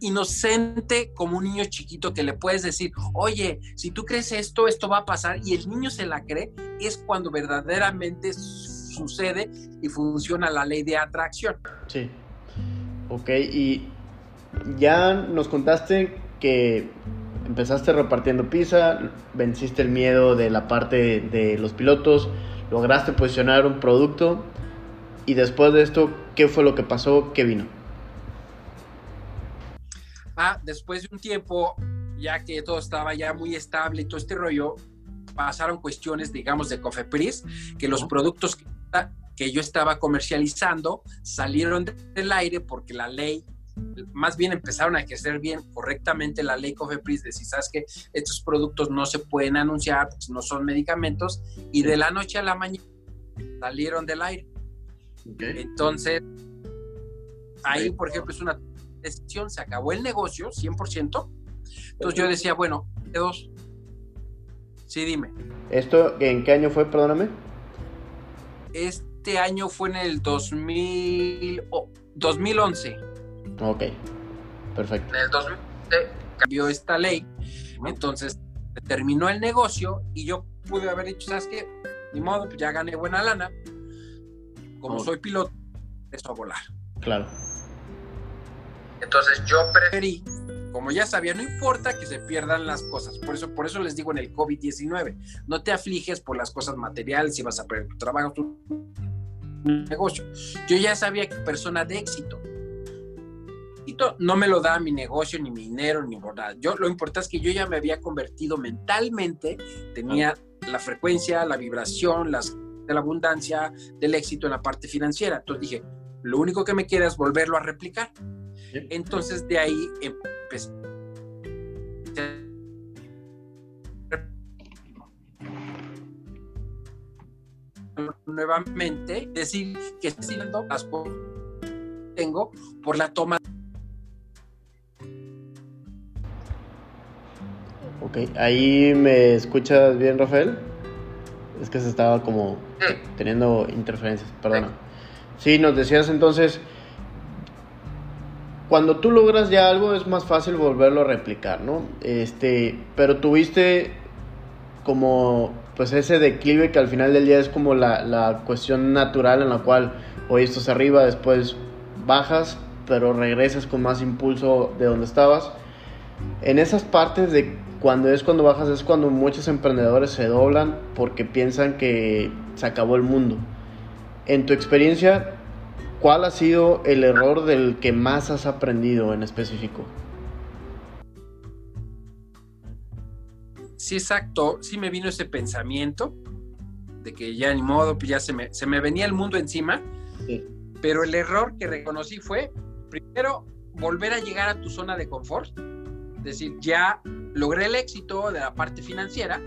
inocente como un niño chiquito que le puedes decir, oye, si tú crees esto, esto va a pasar y el niño se la cree, es cuando verdaderamente sucede y funciona la ley de atracción. Sí. Ok, y ya nos contaste que empezaste repartiendo pizza, venciste el miedo de la parte de los pilotos, lograste posicionar un producto y después de esto, ¿qué fue lo que pasó? ¿Qué vino? Ah, después de un tiempo, ya que todo estaba ya muy estable y todo este rollo, pasaron cuestiones, digamos, de Cofepris, que los productos que, yo estaba comercializando salieron del aire porque la ley más bien empezaron a ejercer bien correctamente la ley COFEPRIS de si sabes que estos productos no se pueden anunciar, pues no son medicamentos, y de la noche a la mañana salieron del aire. Entonces, ahí, por ejemplo, es una decisión, se acabó el negocio, 100%. Entonces yo decía, bueno, dos. Sí, dime. ¿Esto en qué año fue, perdóname? Este año fue en el 2000, 2011. Ok, perfecto. En el 2011 cambió esta ley, entonces terminó el negocio y yo pude haber dicho, ¿sabes qué? Ni modo, pues ya gané buena lana. Como soy piloto, eso a volar. Claro. Entonces yo preferí, como ya sabía, no importa que se pierdan las cosas, por eso, por eso les digo en el COVID-19, no te afliges por las cosas materiales, si vas a perder tu trabajo, tu negocio. Yo ya sabía que persona de éxito, no me lo da mi negocio, ni mi dinero, ni nada. Yo, lo importante es que yo ya me había convertido mentalmente, tenía la frecuencia, la vibración, las, de la abundancia, del éxito en la parte financiera. Entonces dije, lo único que me queda es volverlo a replicar. Entonces de ahí empecé nuevamente decir que siendo las tengo por la toma Ok, ahí me escuchas bien, Rafael. Es que se estaba como teniendo interferencias, perdona. Sí, nos decías entonces cuando tú logras ya algo es más fácil volverlo a replicar, ¿no? Este, pero tuviste como pues ese declive que al final del día es como la, la cuestión natural en la cual hoy estás arriba, después bajas, pero regresas con más impulso de donde estabas. En esas partes de cuando es cuando bajas es cuando muchos emprendedores se doblan porque piensan que se acabó el mundo. En tu experiencia, ¿Cuál ha sido el error del que más has aprendido en específico? Sí, exacto. Sí me vino ese pensamiento de que ya ni modo, pues ya se me, se me venía el mundo encima. Pero el error que reconocí fue, primero, volver a llegar a tu zona de confort. Es decir, ya logré el éxito de la parte financiera,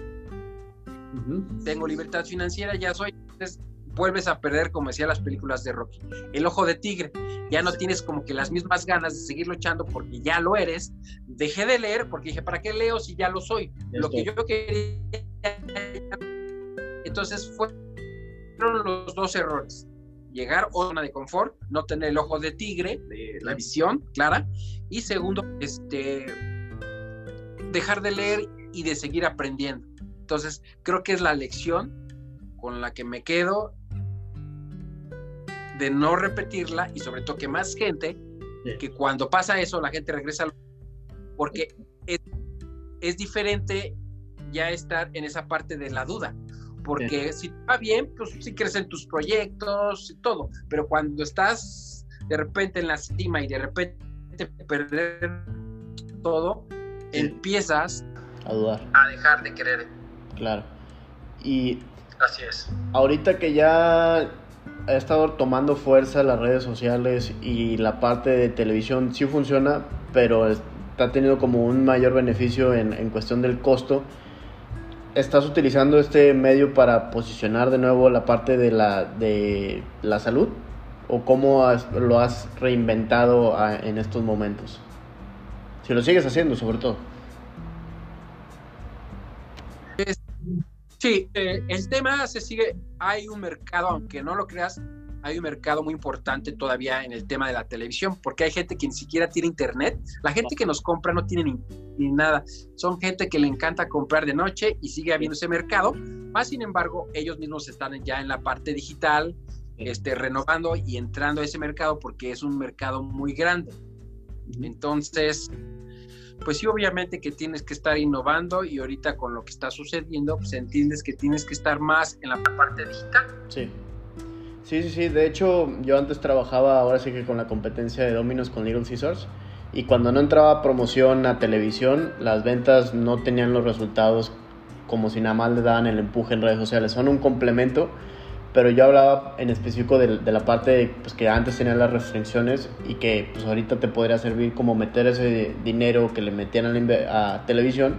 tengo libertad financiera, ya soy, entonces vuelves a perder, como decía las películas de Rocky, el ojo de tigre. Ya no tienes como que las mismas ganas de seguir luchando porque ya lo eres. Dejé de leer porque dije, ¿para qué leo si ya lo soy? Lo que yo quería. Entonces fueron los dos errores. Llegar a zona de confort, no tener el ojo de tigre, de la visión clara. Y segundo, este, dejar de leer y de seguir aprendiendo. Entonces, creo que es la lección con la que me quedo de no repetirla y sobre todo que más gente, que cuando pasa eso la gente regresa porque es, diferente ya estar en esa parte de la duda. Porque si va bien, pues sí crecen tus proyectos y todo. Pero cuando estás de repente en la cima y de repente perder todo, empiezas a dudar. A dejar de querer. Claro. Y Así es. Ahorita que ya ha estado tomando fuerza las redes sociales y la parte de televisión sí funciona, pero está teniendo como un mayor beneficio en, en cuestión del costo. ¿Estás utilizando este medio para posicionar de nuevo la parte de la, de la salud? ¿O cómo lo has reinventado en estos momentos? Si lo sigues haciendo, sobre todo. Sí, eh, el tema se sigue, hay un mercado, aunque no lo creas, hay un mercado muy importante todavía en el tema de la televisión, porque hay gente que ni siquiera tiene internet, la gente que nos compra no tiene ni, nada, son gente que le encanta comprar de noche y sigue habiendo ese mercado, más sin embargo, ellos mismos están ya en la parte digital, este, renovando y entrando a ese mercado porque es un mercado muy grande. Entonces, pues sí, obviamente que tienes que estar innovando y ahorita con lo que está sucediendo, pues entiendes que tienes que estar más en la parte digital. Sí. Sí, sí, sí. De hecho, yo antes trabajaba, ahora sí que con la competencia de Dominos con Little Scissors. Y cuando no entraba promoción a televisión, las ventas no tenían los resultados como si nada más le daban el empuje en redes sociales. Son un complemento pero yo hablaba en específico de, de la parte pues, que antes tenía las restricciones y que pues ahorita te podría servir como meter ese dinero que le metían a, a televisión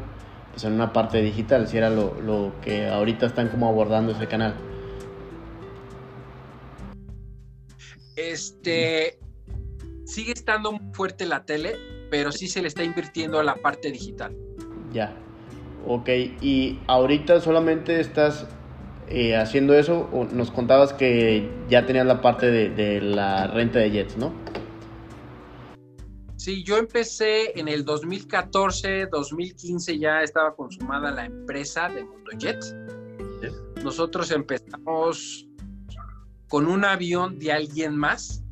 pues en una parte digital, si era lo, lo, que ahorita están como abordando ese canal. Este sigue estando muy fuerte la tele, pero sí se le está invirtiendo a la parte digital. Ya, ok, y ahorita solamente estás eh, haciendo eso, nos contabas que ya tenías la parte de, la renta de jets, ¿no? Sí, yo empecé en el 2014, 2015 ya estaba consumada la empresa de Mundo Jet. Nosotros empezamos con un avión de alguien más.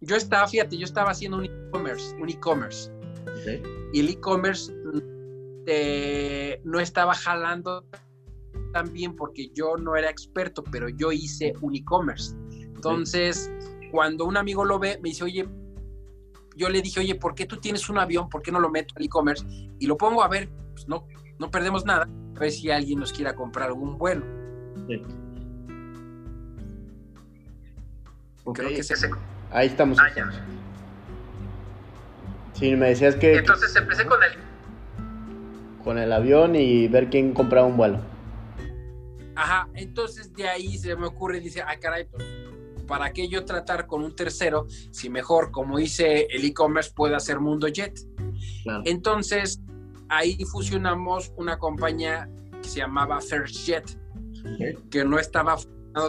Yo estaba, fíjate, yo estaba haciendo un e-commerce, un e-commerce. Y el e-commerce eh, no estaba jalando también porque yo no era experto, pero yo hice un e-commerce. Entonces, cuando un amigo lo ve, me dice, oye, yo le dije, oye, ¿por qué tú tienes un avión? ¿Por qué no lo meto al e-commerce? Y lo pongo a ver, pues no, no perdemos nada, a ver si alguien nos quiera comprar algún vuelo. Ahí estamos. Ah, sí, me decías que... Entonces empecé con el... Con el avión y ver quién compraba un vuelo. Ajá, entonces de ahí se me ocurre, dice, ah, caray, pues, ¿para qué yo tratar con un tercero si mejor, como dice el e-commerce, puede hacer Mundo Jet? Entonces, ahí fusionamos una compañía que se llamaba First Jet, que no estaba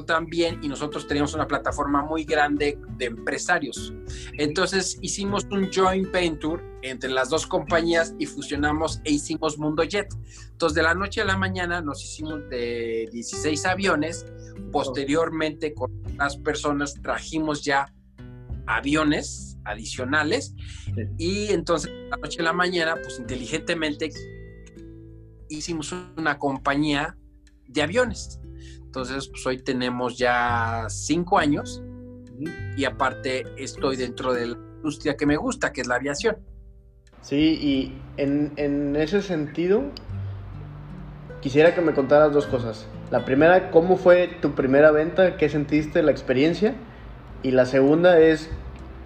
también y nosotros teníamos una plataforma muy grande de empresarios. Entonces hicimos un joint venture entre las dos compañías y fusionamos e hicimos Mundo Jet. Entonces de la noche a la mañana nos hicimos de 16 aviones. Posteriormente con las personas trajimos ya aviones adicionales y entonces de la noche a la mañana pues inteligentemente hicimos una compañía de aviones entonces, pues hoy tenemos ya cinco años y aparte estoy dentro de la industria que me gusta, que es la aviación. Sí, y en, ese sentido, quisiera que me contaras dos cosas. La primera, ¿cómo fue tu primera venta? ¿Qué sentiste, la experiencia? Y la segunda es,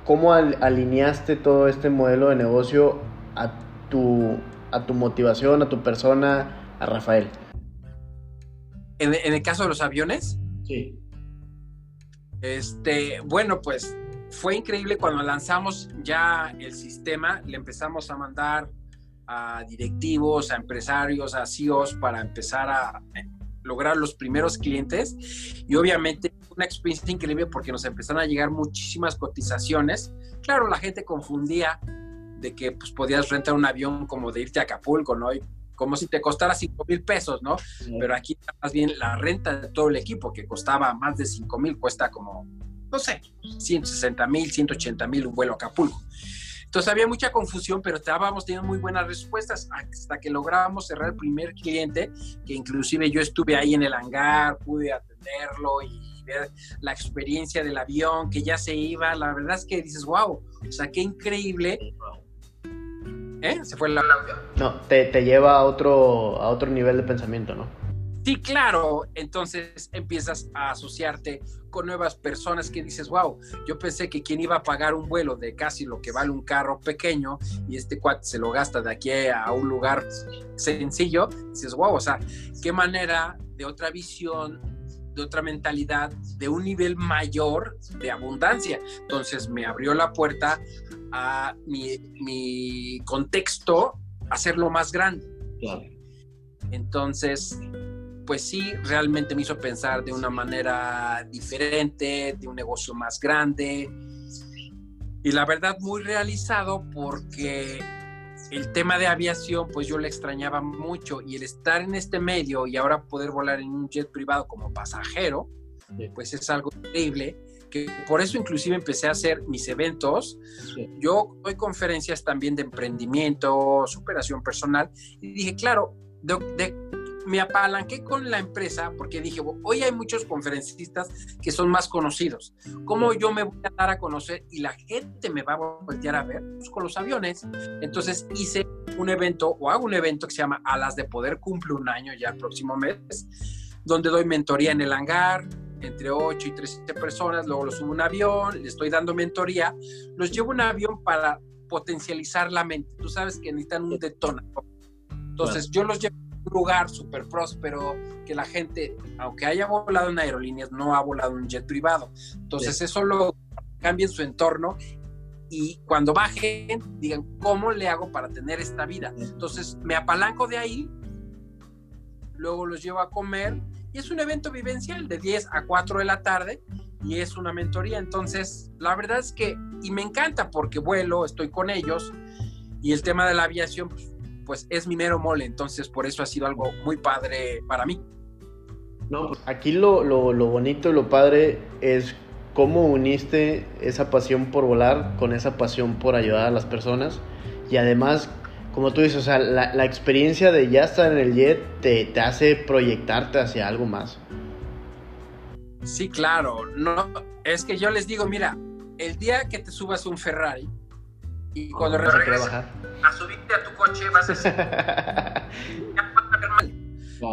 ¿cómo alineaste todo este modelo de negocio a tu, a tu motivación, a tu persona, a Rafael? ¿En, en el caso de los aviones? Sí. Este, bueno, pues fue increíble cuando lanzamos ya el sistema, le empezamos a mandar a directivos, a empresarios, a CEOs para empezar a lograr los primeros clientes y obviamente una experiencia increíble porque nos empezaron a llegar muchísimas cotizaciones. Claro, la gente confundía de que pues, podías rentar un avión como de irte a Acapulco, ¿no? Como si te costara 5 mil pesos, ¿no? Pero aquí más bien la renta de todo el equipo, que costaba más de 5 mil, cuesta como, no sé, 160 mil, 180 mil un vuelo a Acapulco. Entonces había mucha confusión, pero estábamos teniendo muy buenas respuestas hasta que lográbamos cerrar el primer cliente, que inclusive yo estuve ahí en el hangar, pude atenderlo y ver la experiencia del avión que ya se iba. La verdad es que dices, wow, o sea, qué increíble ¿Eh? Se fue el audio. No, te, te, lleva a otro, a otro nivel de pensamiento, ¿no? Sí, claro. Entonces empiezas a asociarte con nuevas personas que dices, wow, yo pensé que quien iba a pagar un vuelo de casi lo que vale un carro pequeño y este cuate se lo gasta de aquí a un lugar sencillo, dices, wow, o sea, qué manera de otra visión, de otra mentalidad, de un nivel mayor de abundancia. Entonces me abrió la puerta a mi, contexto hacerlo más grande. Entonces, pues sí, realmente me hizo pensar de una manera diferente, de un negocio más grande. Y la verdad, muy realizado porque el tema de aviación, pues yo le extrañaba mucho y el estar en este medio y ahora poder volar en un jet privado como pasajero, pues es algo increíble que por eso inclusive empecé a hacer mis eventos. Yo doy conferencias también de emprendimiento, superación personal, y dije, claro, me apalanqué con la empresa porque dije, hoy hay muchos conferencistas que son más conocidos. ¿Cómo yo me voy a dar a conocer y la gente me va a voltear a ver? Pues con los aviones. Entonces hice un evento o hago un evento que se llama Alas de Poder, cumple un año ya el próximo mes, donde doy mentoría en el hangar, entre 8 y 13 personas, luego los subo a un avión, le estoy dando mentoría, los llevo a un avión para potencializar la mente. Tú sabes que necesitan un detonador. Entonces yo los llevo lugar súper próspero, que la gente, aunque haya volado en aerolíneas, no ha volado en un jet privado. Entonces eso lo cambia en su entorno y cuando bajen digan, ¿cómo le hago para tener esta vida? Entonces me apalanco de ahí, luego los llevo a comer y es un evento vivencial de 10 a 4 de la tarde y es una mentoría. Entonces, la verdad es que, y me encanta porque vuelo, estoy con ellos y el tema de la aviación, pues, pues es mi mero mole. Entonces, por eso ha sido algo muy padre para mí. No, pues, aquí lo, lo, lo bonito y lo padre es cómo uniste esa pasión por volar con esa pasión por ayudar a las personas y además como tú dices, o sea, la, experiencia de ya estar en el jet te, te, hace proyectarte hacia algo más. Sí, claro. No, es que yo les digo, mira, el día que te subas un Ferrari y cuando regreses a subirte a tu coche vas a decir, ya a ver mal.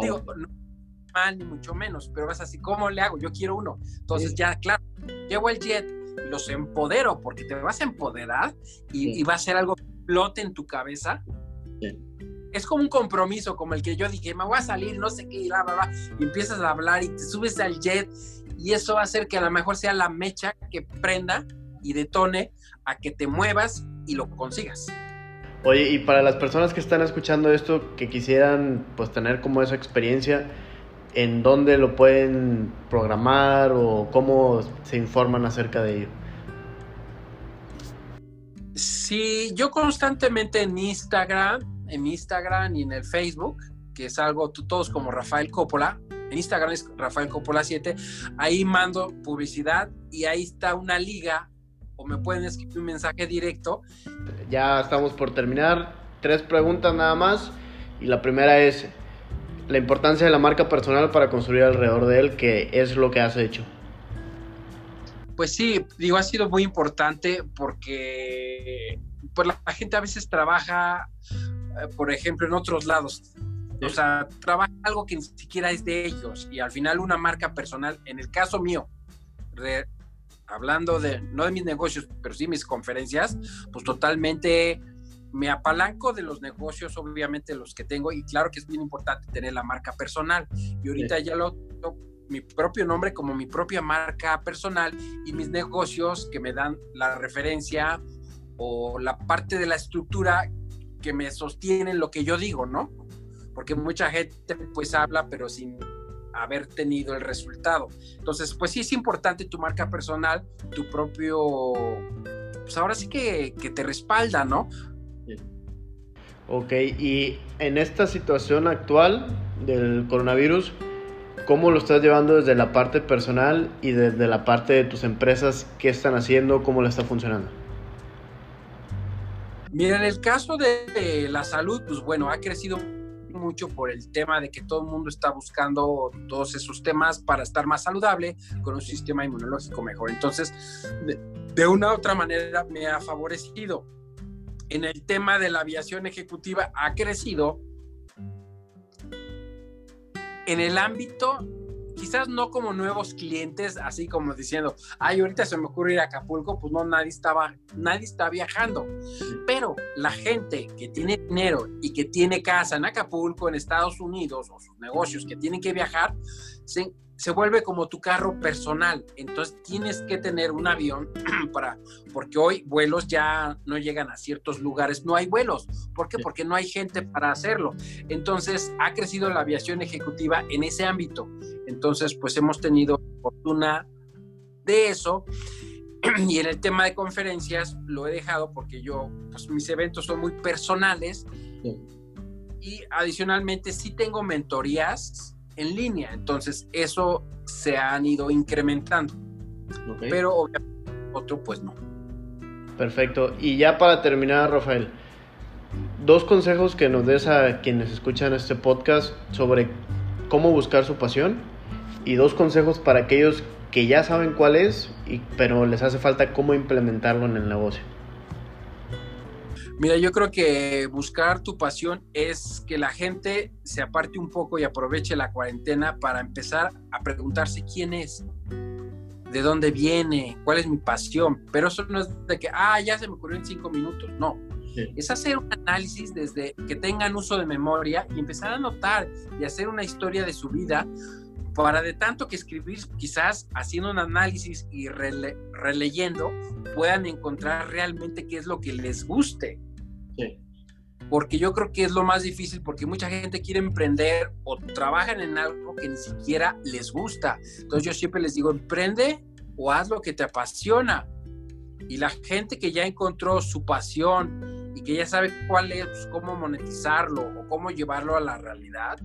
Digo, no mal ni mucho menos, pero vas así, ¿cómo le hago? Yo quiero uno. Entonces ya, claro, llevo el jet, los empodero porque te vas a empoderar y, y va a ser algo flote en tu cabeza. Es como un compromiso, como el que yo dije, me voy a salir, no sé qué, y, bla, bla, y empiezas a hablar y te subes al jet y eso va a hacer que a lo mejor sea la mecha que prenda y detone a que te muevas y lo consigas. Oye, y para las personas que están escuchando esto, que quisieran pues tener como esa experiencia, ¿en dónde lo pueden programar o cómo se informan acerca de ello? Sí, yo constantemente en Instagram, en Instagram y en el Facebook, que es algo, tú todos como Rafael Coppola, en Instagram es Rafael Coppola 7, ahí mando publicidad y ahí está una liga o me pueden escribir un mensaje directo. Ya estamos por terminar, tres preguntas nada más y la primera es la importancia de la marca personal para construir alrededor de él, que es lo que has hecho. Pues sí, digo, ha sido muy importante porque pues la gente a veces trabaja, eh, por ejemplo, en otros lados. O sea, trabaja algo que ni siquiera es de ellos y al final una marca personal, en el caso mío, hablando de, no de mis negocios, pero sí mis conferencias, pues totalmente me apalanco de los negocios, obviamente los que tengo, y claro que es bien importante tener la marca personal. Y ahorita ya lo mi propio nombre como mi propia marca personal y mis negocios que me dan la referencia o la parte de la estructura que me sostiene lo que yo digo, ¿no? Porque mucha gente pues habla pero sin haber tenido el resultado. Entonces, pues sí es importante tu marca personal, tu propio, pues ahora sí que, que te respalda, ¿no? Ok, y en esta situación actual del coronavirus, ¿cómo lo estás llevando desde la parte personal y desde la parte de tus empresas? ¿Qué están haciendo? ¿Cómo le está funcionando? Mira, en el caso de la salud, pues bueno, ha crecido mucho por el tema de que todo el mundo está buscando todos esos temas para estar más saludable, con un sistema inmunológico mejor. Entonces, de, una u otra manera me ha favorecido. En el tema de la aviación ejecutiva ha crecido. En el ámbito quizás no como nuevos clientes, así como diciendo, ay, ahorita se me ocurre ir a Acapulco, pues no, nadie estaba, nadie está viajando. Pero la gente que tiene dinero y que tiene casa en Acapulco, en Estados Unidos, o sus negocios que tienen que viajar, se, se vuelve como tu carro personal. Entonces tienes que tener un avión para, porque hoy vuelos ya no llegan a ciertos lugares, no hay vuelos. ¿Por qué? Porque no hay gente para hacerlo. Entonces ha crecido la aviación ejecutiva en ese ámbito. Entonces, pues hemos tenido fortuna de eso. Y en el tema de conferencias lo he dejado porque yo, pues mis eventos son muy personales. Y adicionalmente sí tengo mentorías en línea. Entonces, eso se han ido incrementando. Pero obviamente otro, pues no. Perfecto. Y ya para terminar, Rafael, dos consejos que nos des a quienes escuchan este podcast sobre cómo buscar su pasión y dos consejos para aquellos que ya saben cuál es, y, pero les hace falta cómo implementarlo en el negocio. Mira, yo creo que buscar tu pasión es que la gente se aparte un poco y aproveche la cuarentena para empezar a preguntarse quién es, de dónde viene, cuál es mi pasión. Pero eso no es de que, ah, ya se me ocurrió en cinco minutos. No. Es hacer un análisis desde que tengan uso de memoria y empezar a notar y hacer una historia de su vida para de tanto que escribir, quizás haciendo un análisis y releyendo, puedan encontrar realmente qué es lo que les guste. Porque yo creo que es lo más difícil, porque mucha gente quiere emprender o trabajan en algo que ni siquiera les gusta. Entonces yo siempre les digo, emprende o haz lo que te apasiona. Y la gente que ya encontró su pasión y que ya sabe cuál es, pues, cómo monetizarlo o cómo llevarlo a la realidad,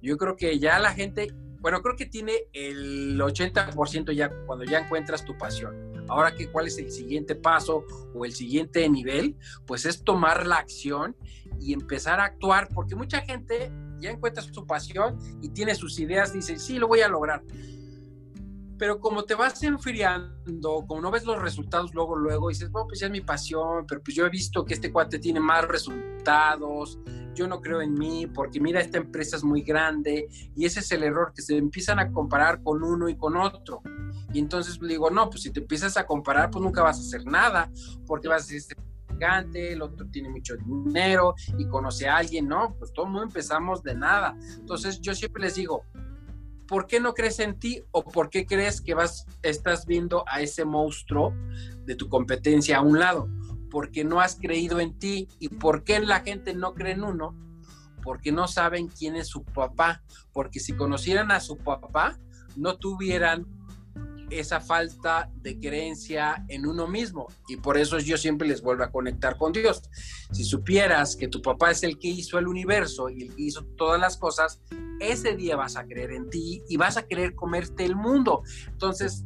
yo creo que ya la gente, bueno, creo que tiene el 80% ya cuando ya encuentras tu pasión. Ahora, ¿qué, ¿cuál es el siguiente paso o el siguiente nivel? Pues es tomar la acción y empezar a actuar, porque mucha gente ya encuentra su pasión y tiene sus ideas, dice, sí, lo voy a lograr. Pero como te vas enfriando, como no ves los resultados luego, luego, dices, bueno, pues ya es mi pasión, pero pues yo he visto que este cuate tiene más resultados, yo no creo en mí, porque mira, esta empresa es muy grande, y ese es el error, que se empiezan a comparar con uno y con otro. Y entonces digo, no, pues si te empiezas a comparar, pues nunca vas a hacer nada, porque vas a decir, este gigante, el otro tiene mucho dinero y conoce a alguien, ¿no? Pues todo el mundo empezamos de nada. Entonces yo siempre les digo, ¿por qué no crees en ti o por qué crees que vas, estás viendo a ese monstruo de tu competencia a un lado? Porque no has creído en ti y por qué la gente no cree en uno? Porque no saben quién es su papá, porque si conocieran a su papá, no tuvieran esa falta de creencia en uno mismo. Y por eso yo siempre les vuelvo a conectar con Dios. Si supieras que tu papá es el que hizo el universo y el que hizo todas las cosas, ese día vas a creer en ti y vas a querer comerte el mundo. Entonces,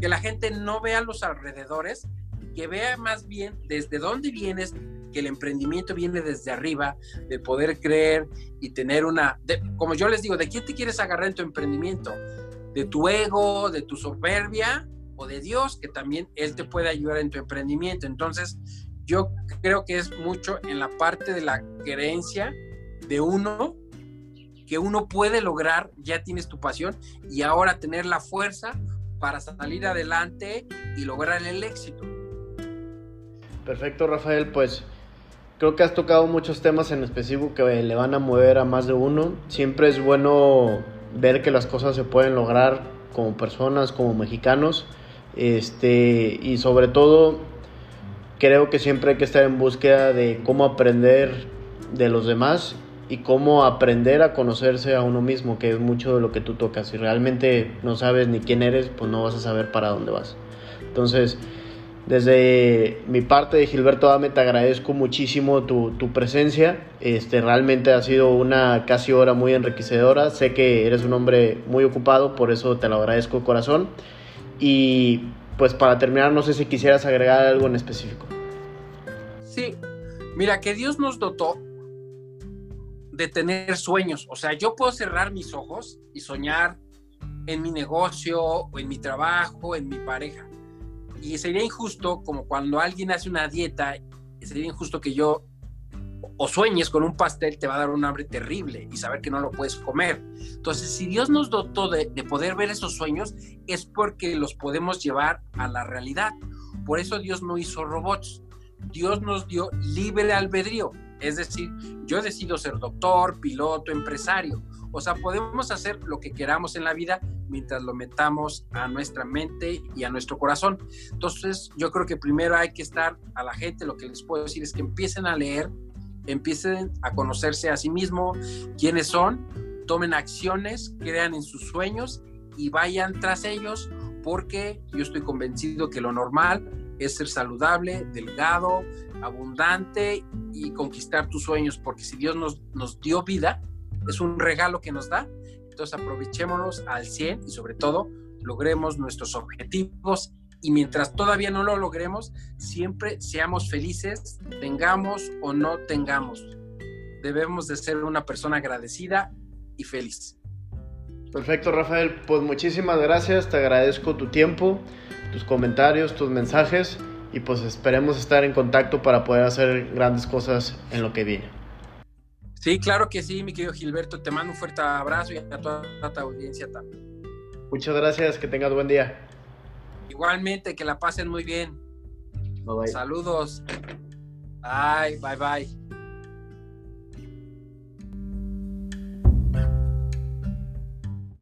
que la gente no vea los alrededores, que vea más bien desde dónde vienes, que el emprendimiento viene desde arriba, de poder creer y tener una, como yo les digo, ¿de quién te quieres agarrar en tu emprendimiento? De tu ego, de tu soberbia o de Dios, que también Él te puede ayudar en tu emprendimiento. Entonces, yo creo que es mucho en la parte de la creencia de uno, que uno puede lograr, ya tienes tu pasión, y ahora tener la fuerza para salir adelante y lograr el éxito. Perfecto, Rafael, pues creo que has tocado muchos temas en específico que le van a mover a más de uno. Siempre es bueno ver que las cosas se pueden lograr como personas, como mexicanos. Este, y sobre todo, creo que siempre hay que estar en búsqueda de cómo aprender de los demás y cómo aprender a conocerse a uno mismo, que es mucho de lo que tú tocas. Si realmente no sabes ni quién eres, pues no vas a saber para dónde vas. Entonces, desde mi parte de Gilberto Dame te agradezco muchísimo tu, tu, presencia. Este, realmente ha sido una casi hora muy enriquecedora. Sé que eres un hombre muy ocupado, por eso te lo agradezco de corazón. Y pues para terminar, no sé si quisieras agregar algo en específico. Sí, mira, que Dios nos dotó de tener sueños. O sea, yo puedo cerrar mis ojos y soñar en mi negocio, o en mi trabajo, en mi pareja y sería injusto, como cuando alguien hace una dieta, sería injusto que yo o sueñes con un pastel, te va a dar un hambre terrible y saber que no lo puedes comer. Entonces, si Dios nos dotó de, de poder ver esos sueños, es porque los podemos llevar a la realidad. Por eso Dios no hizo robots. Dios nos dio libre albedrío. Es decir, yo decido ser doctor, piloto, empresario. O sea, podemos hacer lo que queramos en la vida mientras lo metamos a nuestra mente y a nuestro corazón. Entonces, yo creo que primero hay que estar a la gente, lo que les puedo decir es que empiecen a leer, empiecen a conocerse a sí mismos, quiénes son, tomen acciones, crean en sus sueños y vayan tras ellos porque yo estoy convencido que lo normal es ser saludable, delgado, abundante y conquistar tus sueños, porque si Dios nos, nos dio vida, es un regalo que nos da. Entonces aprovechémonos al 100 y sobre todo logremos nuestros objetivos y mientras todavía no lo logremos, siempre seamos felices, tengamos o no tengamos. Debemos de ser una persona agradecida y feliz. Perfecto, Rafael. Pues muchísimas gracias, te agradezco tu tiempo, tus comentarios, tus mensajes y pues esperemos estar en contacto para poder hacer grandes cosas en lo que viene. Sí, claro que sí, mi querido Gilberto. Te mando un fuerte abrazo y a toda, tu audiencia también. Muchas gracias, que tengas buen día. Igualmente, que la pasen muy bien. Saludos. Bye, bye, bye.